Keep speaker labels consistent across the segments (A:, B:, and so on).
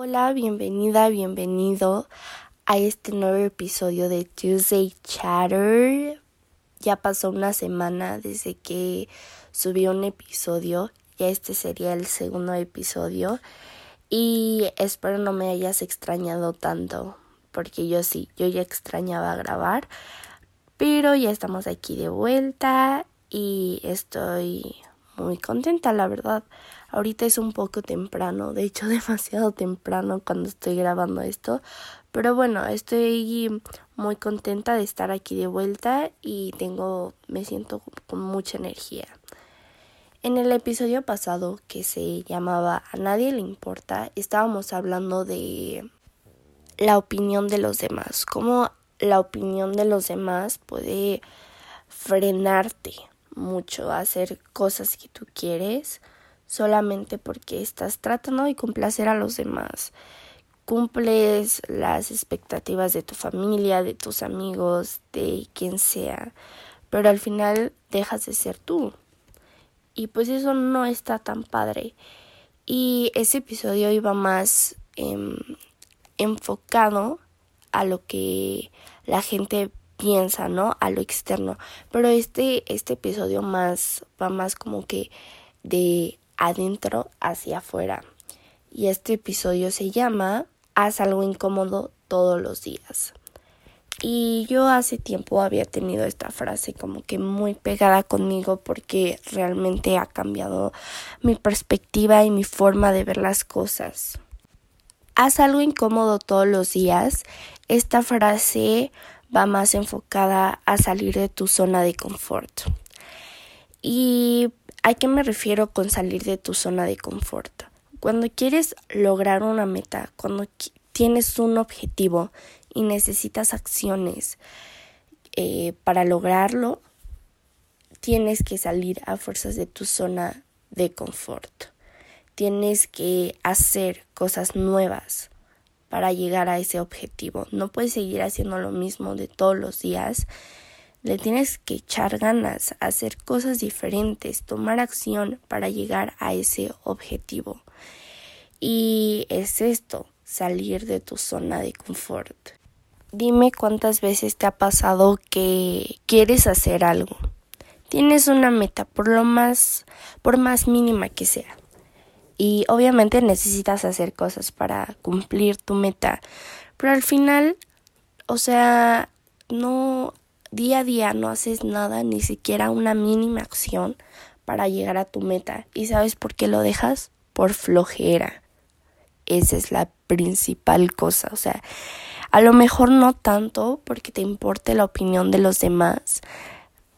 A: Hola, bienvenida, bienvenido a este nuevo episodio de Tuesday Chatter. Ya pasó una semana desde que subí un episodio, ya este sería el segundo episodio y espero no me hayas extrañado tanto, porque yo sí, yo ya extrañaba grabar, pero ya estamos aquí de vuelta y estoy muy contenta, la verdad. Ahorita es un poco temprano, de hecho demasiado temprano cuando estoy grabando esto, pero bueno, estoy muy contenta de estar aquí de vuelta y tengo me siento con mucha energía. En el episodio pasado que se llamaba A nadie le importa, estábamos hablando de la opinión de los demás, cómo la opinión de los demás puede frenarte mucho hacer cosas que tú quieres solamente porque estás tratando de complacer a los demás. Cumples las expectativas de tu familia, de tus amigos, de quien sea, pero al final dejas de ser tú. Y pues eso no está tan padre. Y ese episodio iba más em, enfocado a lo que la gente piensa, ¿no? A lo externo. Pero este, este episodio más va más como que de adentro hacia afuera. Y este episodio se llama Haz algo incómodo todos los días. Y yo hace tiempo había tenido esta frase como que muy pegada conmigo porque realmente ha cambiado mi perspectiva y mi forma de ver las cosas. Haz algo incómodo todos los días. Esta frase va más enfocada a salir de tu zona de confort. ¿Y a qué me refiero con salir de tu zona de confort? Cuando quieres lograr una meta, cuando tienes un objetivo y necesitas acciones eh, para lograrlo, tienes que salir a fuerzas de tu zona de confort. Tienes que hacer cosas nuevas para llegar a ese objetivo. No puedes seguir haciendo lo mismo de todos los días le tienes que echar ganas, hacer cosas diferentes, tomar acción para llegar a ese objetivo. Y es esto, salir de tu zona de confort. Dime cuántas veces te ha pasado que quieres hacer algo. Tienes una meta por lo más por más mínima que sea. Y obviamente necesitas hacer cosas para cumplir tu meta, pero al final, o sea, no Día a día no haces nada, ni siquiera una mínima acción para llegar a tu meta. ¿Y sabes por qué lo dejas? Por flojera. Esa es la principal cosa. O sea, a lo mejor no tanto porque te importe la opinión de los demás,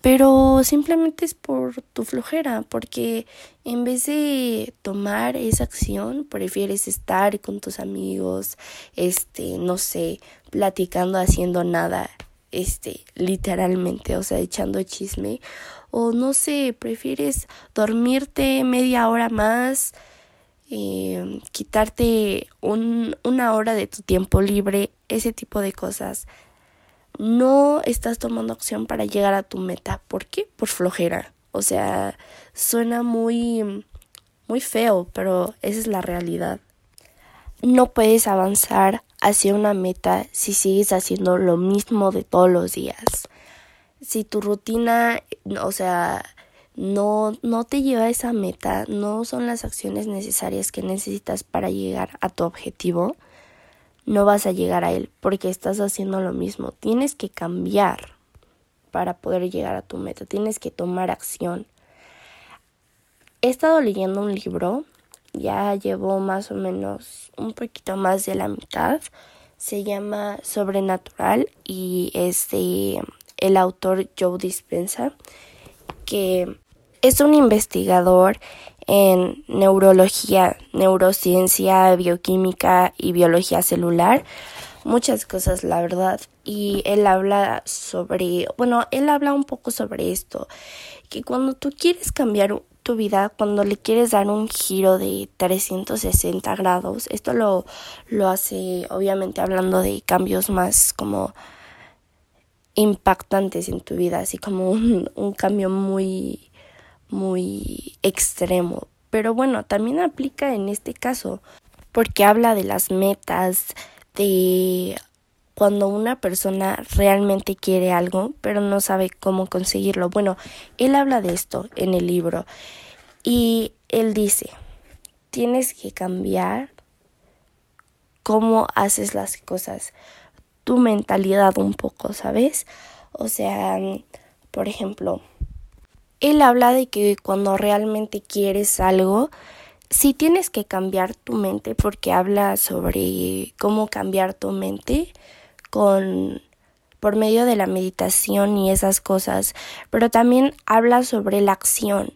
A: pero simplemente es por tu flojera, porque en vez de tomar esa acción, prefieres estar con tus amigos, este, no sé, platicando, haciendo nada este, literalmente, o sea, echando chisme, o no sé, prefieres dormirte media hora más, eh, quitarte un, una hora de tu tiempo libre, ese tipo de cosas. No estás tomando acción para llegar a tu meta. ¿Por qué? Por flojera. O sea, suena muy, muy feo, pero esa es la realidad. No puedes avanzar hacia una meta si sigues haciendo lo mismo de todos los días. Si tu rutina, o sea, no, no te lleva a esa meta, no son las acciones necesarias que necesitas para llegar a tu objetivo, no vas a llegar a él porque estás haciendo lo mismo. Tienes que cambiar para poder llegar a tu meta, tienes que tomar acción. He estado leyendo un libro ya llevo más o menos un poquito más de la mitad. Se llama Sobrenatural y es de el autor Joe Dispensa, que es un investigador en neurología, neurociencia, bioquímica y biología celular. Muchas cosas, la verdad. Y él habla sobre, bueno, él habla un poco sobre esto, que cuando tú quieres cambiar tu vida cuando le quieres dar un giro de 360 grados. Esto lo, lo hace obviamente hablando de cambios más como impactantes en tu vida, así como un, un cambio muy, muy extremo. Pero bueno, también aplica en este caso. porque habla de las metas, de cuando una persona realmente quiere algo, pero no sabe cómo conseguirlo. Bueno, él habla de esto en el libro y él dice, tienes que cambiar cómo haces las cosas, tu mentalidad un poco, ¿sabes? O sea, por ejemplo, él habla de que cuando realmente quieres algo, sí tienes que cambiar tu mente porque habla sobre cómo cambiar tu mente con por medio de la meditación y esas cosas, pero también habla sobre la acción,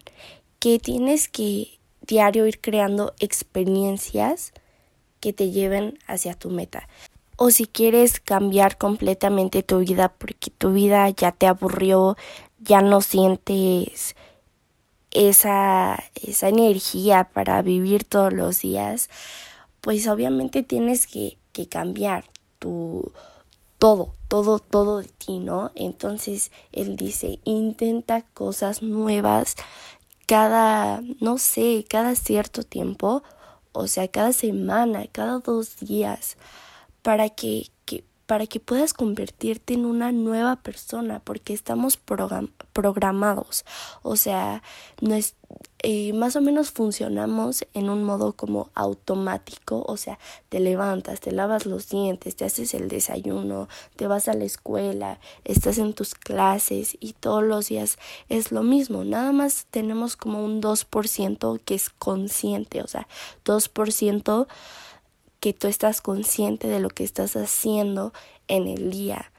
A: que tienes que diario ir creando experiencias que te lleven hacia tu meta. O si quieres cambiar completamente tu vida porque tu vida ya te aburrió, ya no sientes esa, esa energía para vivir todos los días, pues obviamente tienes que, que cambiar tu todo, todo, todo de ti, ¿no? Entonces él dice, intenta cosas nuevas cada, no sé, cada cierto tiempo, o sea, cada semana, cada dos días, para que, para que puedas convertirte en una nueva persona, porque estamos programados, o sea, no es, eh, más o menos funcionamos en un modo como automático, o sea, te levantas, te lavas los dientes, te haces el desayuno, te vas a la escuela, estás en tus clases y todos los días es lo mismo, nada más tenemos como un 2% que es consciente, o sea, 2% que tú estás consciente de lo que estás haciendo en el día.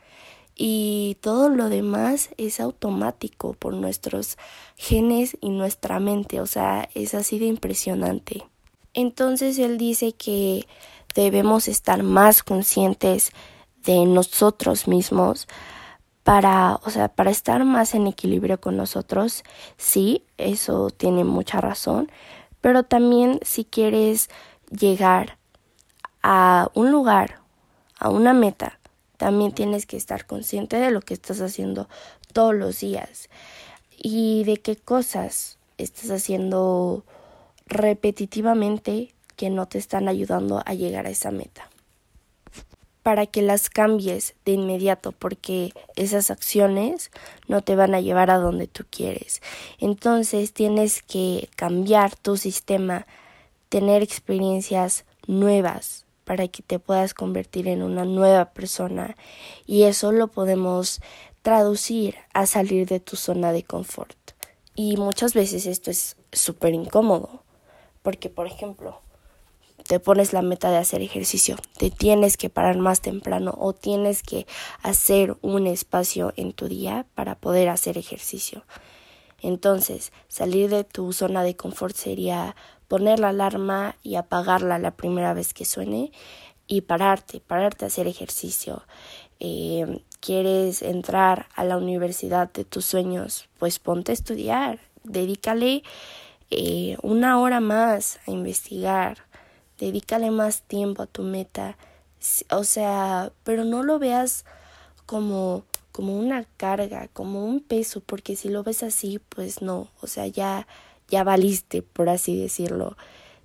A: Y todo lo demás es automático por nuestros genes y nuestra mente, o sea, es así de impresionante. Entonces él dice que debemos estar más conscientes de nosotros mismos para, o sea, para estar más en equilibrio con nosotros. Sí, eso tiene mucha razón, pero también si quieres llegar a un lugar, a una meta, también tienes que estar consciente de lo que estás haciendo todos los días y de qué cosas estás haciendo repetitivamente que no te están ayudando a llegar a esa meta. Para que las cambies de inmediato porque esas acciones no te van a llevar a donde tú quieres. Entonces tienes que cambiar tu sistema, tener experiencias nuevas para que te puedas convertir en una nueva persona y eso lo podemos traducir a salir de tu zona de confort. Y muchas veces esto es súper incómodo porque, por ejemplo, te pones la meta de hacer ejercicio, te tienes que parar más temprano o tienes que hacer un espacio en tu día para poder hacer ejercicio. Entonces, salir de tu zona de confort sería poner la alarma y apagarla la primera vez que suene y pararte, pararte a hacer ejercicio. Eh, ¿Quieres entrar a la universidad de tus sueños? Pues ponte a estudiar, dedícale eh, una hora más a investigar, dedícale más tiempo a tu meta. O sea, pero no lo veas como como una carga, como un peso, porque si lo ves así, pues no, o sea, ya ya valiste, por así decirlo.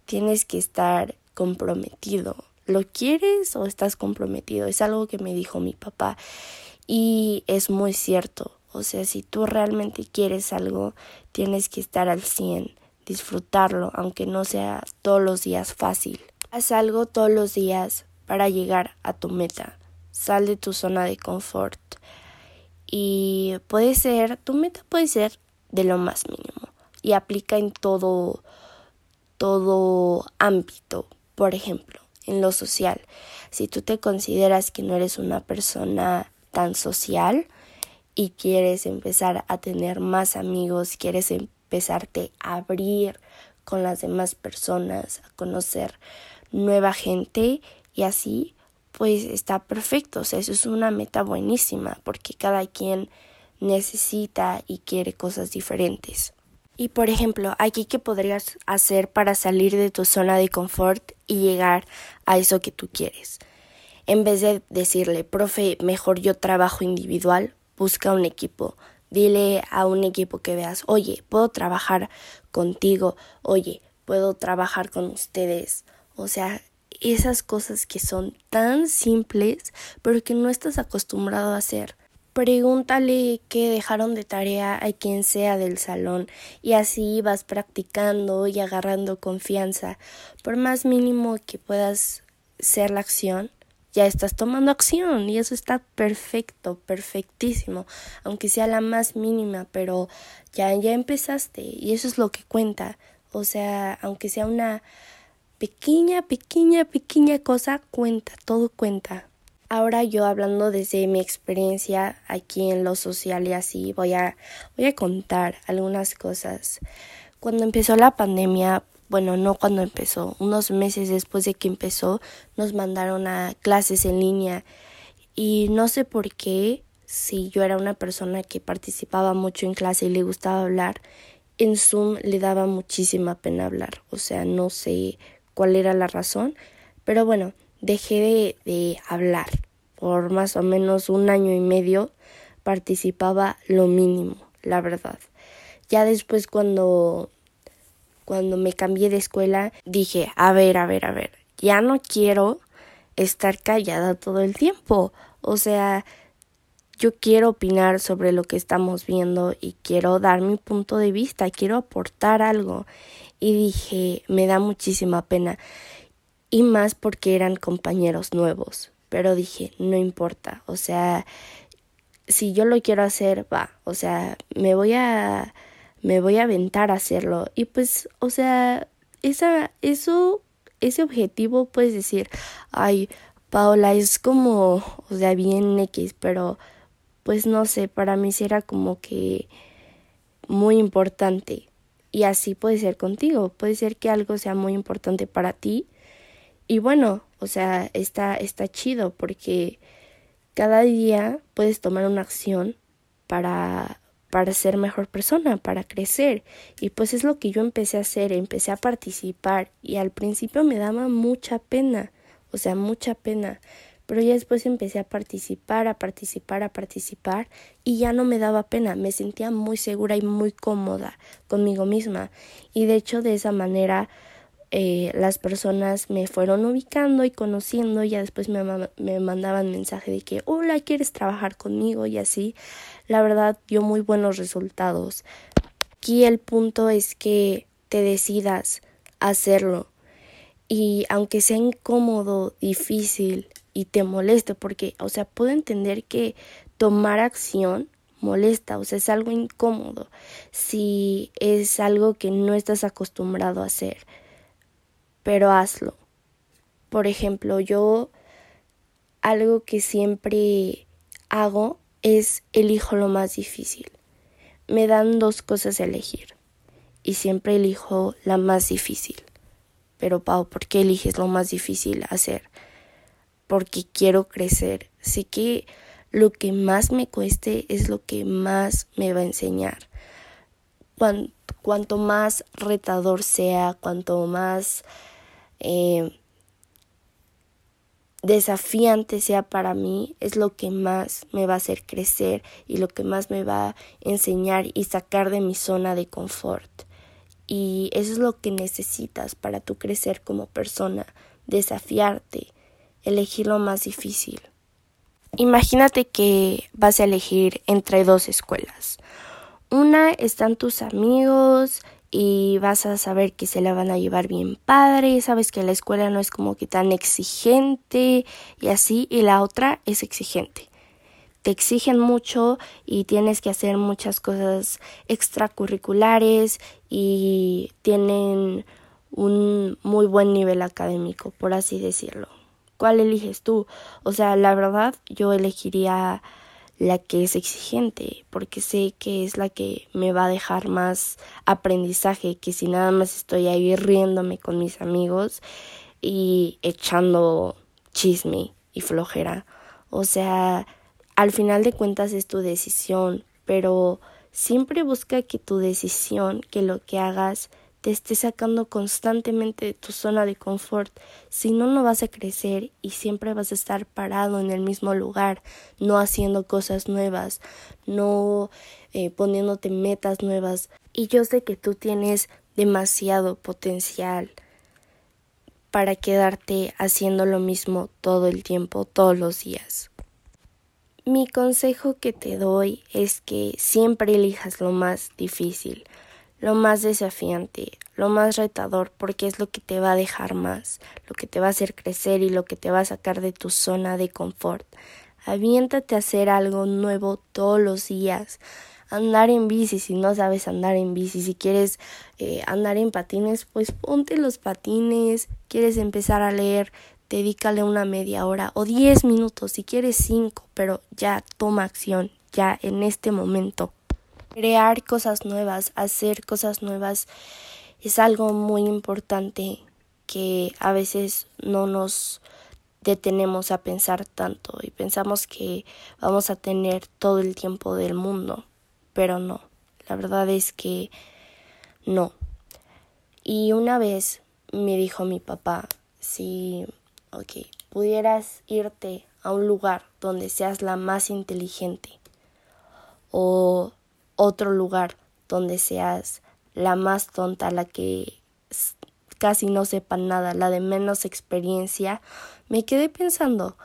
A: Tienes que estar comprometido. ¿Lo quieres o estás comprometido? Es algo que me dijo mi papá y es muy cierto. O sea, si tú realmente quieres algo, tienes que estar al 100, disfrutarlo, aunque no sea todos los días fácil. Haz algo todos los días para llegar a tu meta. Sal de tu zona de confort. Y puede ser, tu meta puede ser de lo más mínimo y aplica en todo, todo ámbito. Por ejemplo, en lo social, si tú te consideras que no eres una persona tan social y quieres empezar a tener más amigos, quieres empezarte a abrir con las demás personas, a conocer nueva gente y así, pues está perfecto. O sea, eso es una meta buenísima porque cada quien necesita y quiere cosas diferentes. Y por ejemplo, aquí qué podrías hacer para salir de tu zona de confort y llegar a eso que tú quieres. En vez de decirle, profe, mejor yo trabajo individual, busca un equipo. Dile a un equipo que veas, oye, puedo trabajar contigo, oye, puedo trabajar con ustedes. O sea, esas cosas que son tan simples, pero que no estás acostumbrado a hacer. Pregúntale qué dejaron de tarea a quien sea del salón y así vas practicando y agarrando confianza. Por más mínimo que puedas ser la acción, ya estás tomando acción y eso está perfecto, perfectísimo, aunque sea la más mínima, pero ya ya empezaste y eso es lo que cuenta. O sea, aunque sea una pequeña, pequeña, pequeña cosa, cuenta, todo cuenta. Ahora yo hablando desde mi experiencia aquí en lo social y así, voy a, voy a contar algunas cosas. Cuando empezó la pandemia, bueno, no cuando empezó, unos meses después de que empezó, nos mandaron a clases en línea y no sé por qué, si yo era una persona que participaba mucho en clase y le gustaba hablar, en Zoom le daba muchísima pena hablar, o sea, no sé cuál era la razón, pero bueno, dejé de, hablar. Por más o menos un año y medio participaba lo mínimo, la verdad. Ya después cuando cuando me cambié de escuela dije, a ver, a ver, a ver, ya no quiero estar callada todo el tiempo. O sea, yo quiero opinar sobre lo que estamos viendo y quiero dar mi punto de vista, quiero aportar algo. Y dije, me da muchísima pena y más porque eran compañeros nuevos. Pero dije, no importa, o sea, si yo lo quiero hacer, va, o sea, me voy a me voy a aventar a hacerlo y pues, o sea, esa eso ese objetivo puedes decir, ay, Paola es como, o sea, bien X, pero pues no sé, para mí sí era como que muy importante. Y así puede ser contigo, puede ser que algo sea muy importante para ti y bueno, o sea, está, está chido porque cada día puedes tomar una acción para, para ser mejor persona, para crecer. Y pues es lo que yo empecé a hacer, empecé a participar y al principio me daba mucha pena, o sea, mucha pena. Pero ya después empecé a participar, a participar, a participar y ya no me daba pena, me sentía muy segura y muy cómoda conmigo misma. Y de hecho de esa manera eh, las personas me fueron ubicando y conociendo, ya después me, me mandaban mensaje de que, hola, ¿quieres trabajar conmigo? Y así, la verdad, dio muy buenos resultados. Aquí el punto es que te decidas hacerlo. Y aunque sea incómodo, difícil y te moleste, porque, o sea, puedo entender que tomar acción molesta, o sea, es algo incómodo si es algo que no estás acostumbrado a hacer pero hazlo. Por ejemplo, yo algo que siempre hago es elijo lo más difícil. Me dan dos cosas a elegir y siempre elijo la más difícil. Pero Pau, ¿por qué eliges lo más difícil hacer? Porque quiero crecer. Sé que lo que más me cueste es lo que más me va a enseñar. Cuanto, más retador sea, cuanto más eh, desafiante sea para mí, es lo que más me va a hacer crecer y lo que más me va a enseñar y sacar de mi zona de confort. Y eso es lo que necesitas para tú crecer como persona, desafiarte, elegir lo más difícil. Imagínate que vas a elegir entre dos escuelas. Una están tus amigos y vas a saber que se la van a llevar bien padre, sabes que la escuela no es como que tan exigente y así, y la otra es exigente. Te exigen mucho y tienes que hacer muchas cosas extracurriculares y tienen un muy buen nivel académico, por así decirlo. ¿Cuál eliges tú? O sea, la verdad yo elegiría la que es exigente, porque sé que es la que me va a dejar más aprendizaje que si nada más estoy ahí riéndome con mis amigos y echando chisme y flojera. O sea, al final de cuentas es tu decisión, pero siempre busca que tu decisión, que lo que hagas te esté sacando constantemente de tu zona de confort. Si no, no vas a crecer y siempre vas a estar parado en el mismo lugar, no haciendo cosas nuevas, no eh, poniéndote metas nuevas. Y yo sé que tú tienes demasiado potencial, para quedarte haciendo lo mismo todo el tiempo, todos los días. Mi consejo que te doy es que siempre elijas lo más difícil, lo más desafiante, lo más retador, porque es lo que te va a dejar más, lo que te va a hacer crecer y lo que te va a sacar de tu zona de confort. Aviéntate a hacer algo nuevo todos los días. Andar en bici si no sabes andar en bici. Si quieres eh, andar en patines, pues ponte los patines. Quieres empezar a leer, dedícale una media hora o diez minutos, si quieres cinco, pero ya toma acción, ya en este momento. Crear cosas nuevas, hacer cosas nuevas es algo muy importante que a veces no nos detenemos a pensar tanto y pensamos que vamos a tener todo el tiempo del mundo, pero no, la verdad es que no. Y una vez me dijo mi papá, si ok, pudieras irte a un lugar donde seas la más inteligente o otro lugar donde seas la más tonta, la que casi no sepa nada, la de menos experiencia, me quedé pensando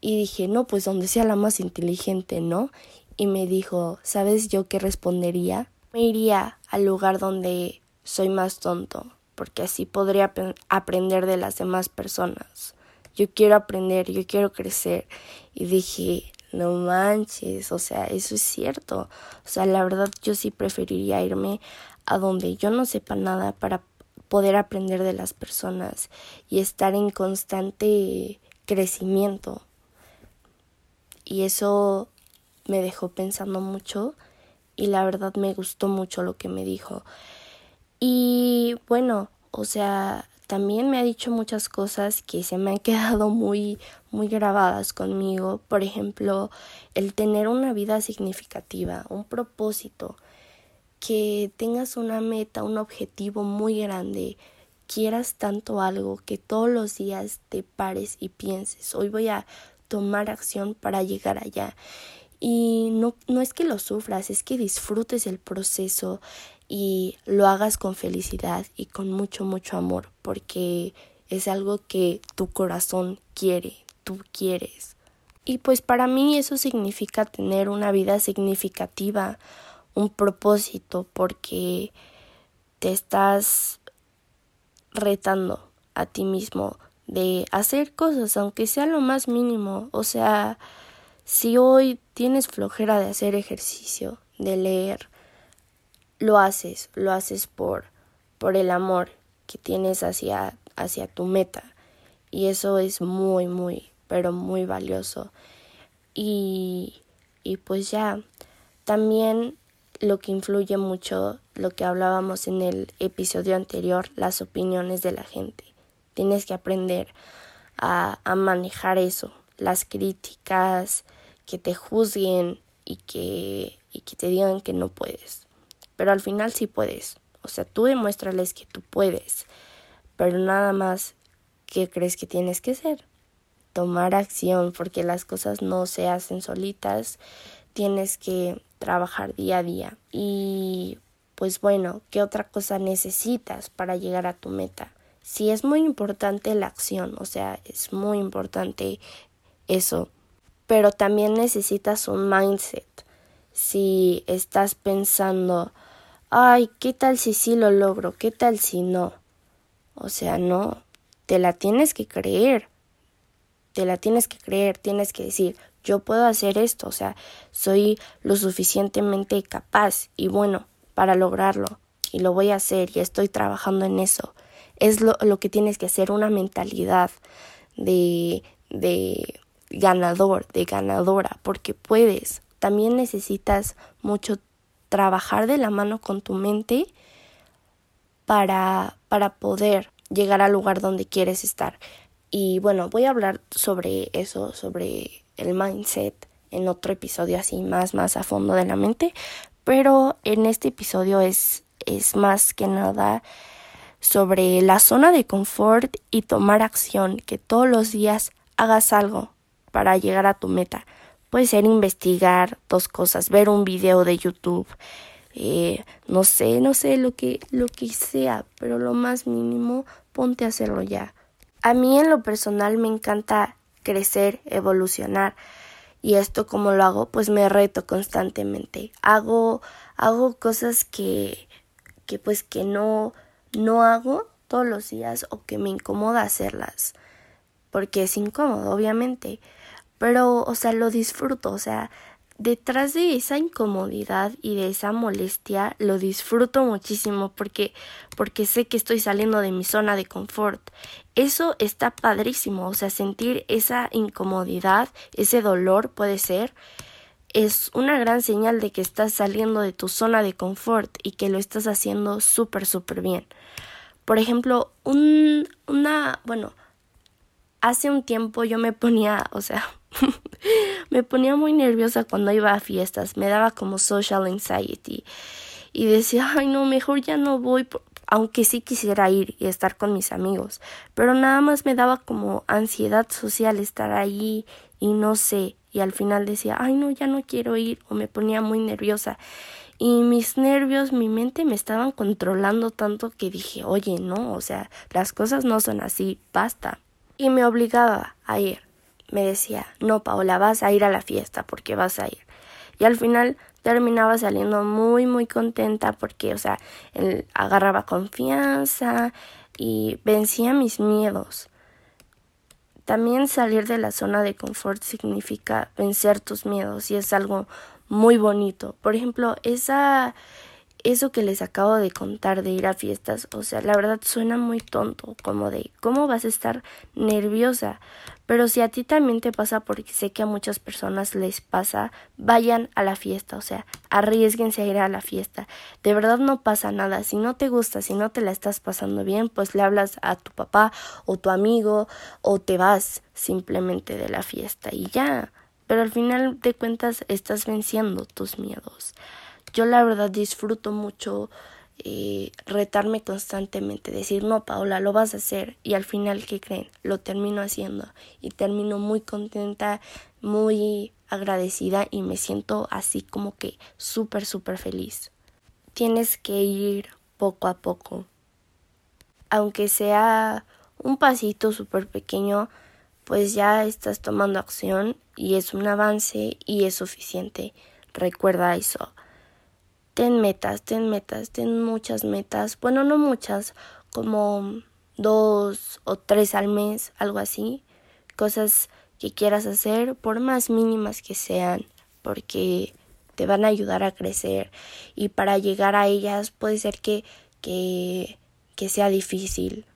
A: y dije, no, pues donde sea la más inteligente, ¿no? Y me dijo, ¿sabes yo qué respondería? Me iría al lugar donde soy más tonto, porque así podría aprender de las demás personas yo quiero aprender, yo quiero crecer. Y dije, no manches, o sea, eso es cierto. O sea, la verdad yo sí preferiría irme a donde yo no sepa nada para poder aprender de las personas y estar en constante crecimiento. Y eso me dejó pensando mucho y la verdad me gustó mucho lo que me dijo. Y bueno, o sea, también me ha dicho muchas cosas que se me han quedado muy muy grabadas conmigo, por ejemplo, el tener una vida significativa, un propósito, que tengas una meta, un objetivo muy grande, quieras tanto algo que todos los días te pares y pienses, hoy voy a tomar acción para llegar allá. Y no, no es que lo sufras, es que disfrutes el proceso y lo hagas con felicidad y con mucho, mucho amor, porque es algo que tu corazón quiere, tú quieres. Y pues para mí eso significa tener una vida significativa, un propósito, porque te estás retando a ti mismo de hacer cosas, aunque sea lo más mínimo. O sea, si hoy tienes flojera de hacer ejercicio, de leer, lo haces, lo haces por, por el amor que tienes hacia, hacia tu meta. Y eso es muy, muy, pero muy valioso. Y, y pues ya, también lo que influye mucho, lo que hablábamos en el episodio anterior, las opiniones de la gente. Tienes que aprender a, a manejar eso, las críticas, que te juzguen y que, y que te digan que no puedes pero al final sí puedes. O sea, tú demuéstrales que tú puedes, pero nada más que crees que tienes que hacer. Tomar acción, porque las cosas no se hacen solitas, tienes que trabajar día a día. Y pues bueno, ¿qué otra cosa necesitas para llegar a tu meta? Sí es muy importante la acción, o sea, es muy importante eso, pero también necesitas un mindset. Si estás pensando, ay, ¿qué tal si sí lo logro? ¿Qué tal si no? O sea, no, te la tienes que creer, te la tienes que creer, tienes que decir, yo puedo hacer esto, o sea, soy lo suficientemente capaz y bueno para lograrlo y lo voy a hacer y estoy trabajando en eso. Es lo, lo que tienes que hacer, una mentalidad de, de ganador, de ganadora, porque puedes. También necesitas mucho trabajar de la mano con tu mente para, para poder llegar al lugar donde quieres estar. Y bueno, voy a hablar sobre eso, sobre el mindset en otro episodio así más, más a fondo de la mente. Pero en este episodio es, es más que nada sobre la zona de confort y tomar acción, que todos los días hagas algo para llegar a tu meta. Puede ser investigar dos cosas, ver un video de YouTube, eh, no sé, no sé lo que, lo que sea, pero lo más mínimo, ponte a hacerlo ya. A mí en lo personal me encanta crecer, evolucionar. Y esto como lo hago, pues me reto constantemente. Hago hago cosas que que pues que no no hago todos los días o que me incomoda hacerlas. Porque es incómodo, obviamente. Pero, o sea, lo disfruto, o sea, detrás de esa incomodidad y de esa molestia lo disfruto muchísimo porque porque sé que estoy saliendo de mi zona de confort. Eso está padrísimo, o sea, sentir esa incomodidad, ese dolor puede ser es una gran señal de que estás saliendo de tu zona de confort y que lo estás haciendo súper súper bien. Por ejemplo, un una, bueno, hace un tiempo yo me ponía, o sea, me ponía muy nerviosa cuando iba a fiestas, me daba como social anxiety y decía, ay no, mejor ya no voy, aunque sí quisiera ir y estar con mis amigos, pero nada más me daba como ansiedad social estar ahí y no sé, y al final decía, ay no, ya no quiero ir o me ponía muy nerviosa y mis nervios, mi mente me estaban controlando tanto que dije, oye, no, o sea, las cosas no son así, basta. Y me obligaba a ir me decía, no, Paola, vas a ir a la fiesta porque vas a ir. Y al final terminaba saliendo muy, muy contenta porque, o sea, él agarraba confianza y vencía mis miedos. También salir de la zona de confort significa vencer tus miedos y es algo muy bonito. Por ejemplo, esa eso que les acabo de contar de ir a fiestas, o sea, la verdad suena muy tonto, como de cómo vas a estar nerviosa. Pero si a ti también te pasa, porque sé que a muchas personas les pasa, vayan a la fiesta, o sea, arriesguense a ir a la fiesta. De verdad no pasa nada. Si no te gusta, si no te la estás pasando bien, pues le hablas a tu papá o tu amigo o te vas simplemente de la fiesta y ya. Pero al final de cuentas estás venciendo tus miedos. Yo la verdad disfruto mucho eh, retarme constantemente, decir, no, Paola, lo vas a hacer. Y al final, ¿qué creen? Lo termino haciendo. Y termino muy contenta, muy agradecida y me siento así como que súper, súper feliz. Tienes que ir poco a poco. Aunque sea un pasito súper pequeño, pues ya estás tomando acción y es un avance y es suficiente. Recuerda eso ten metas, ten metas, ten muchas metas, bueno, no muchas, como dos o tres al mes, algo así, cosas que quieras hacer, por más mínimas que sean, porque te van a ayudar a crecer. Y para llegar a ellas puede ser que, que, que sea difícil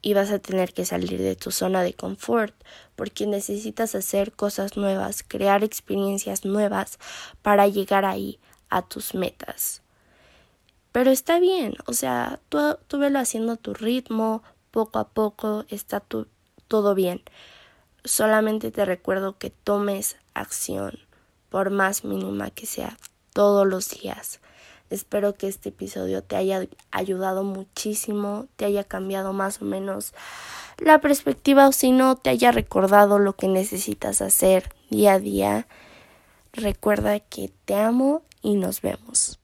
A: y vas a tener que salir de tu zona de confort porque necesitas hacer cosas nuevas, crear experiencias nuevas para llegar ahí, a tus metas. Pero está bien, o sea, tú, tú velo haciendo a tu ritmo, poco a poco, está todo bien. Solamente te recuerdo que tomes acción, por más mínima que sea, todos los días. Espero que este episodio te haya ayudado muchísimo, te haya cambiado más o menos la perspectiva o si no, te haya recordado lo que necesitas hacer día a día. Recuerda que te amo y nos vemos.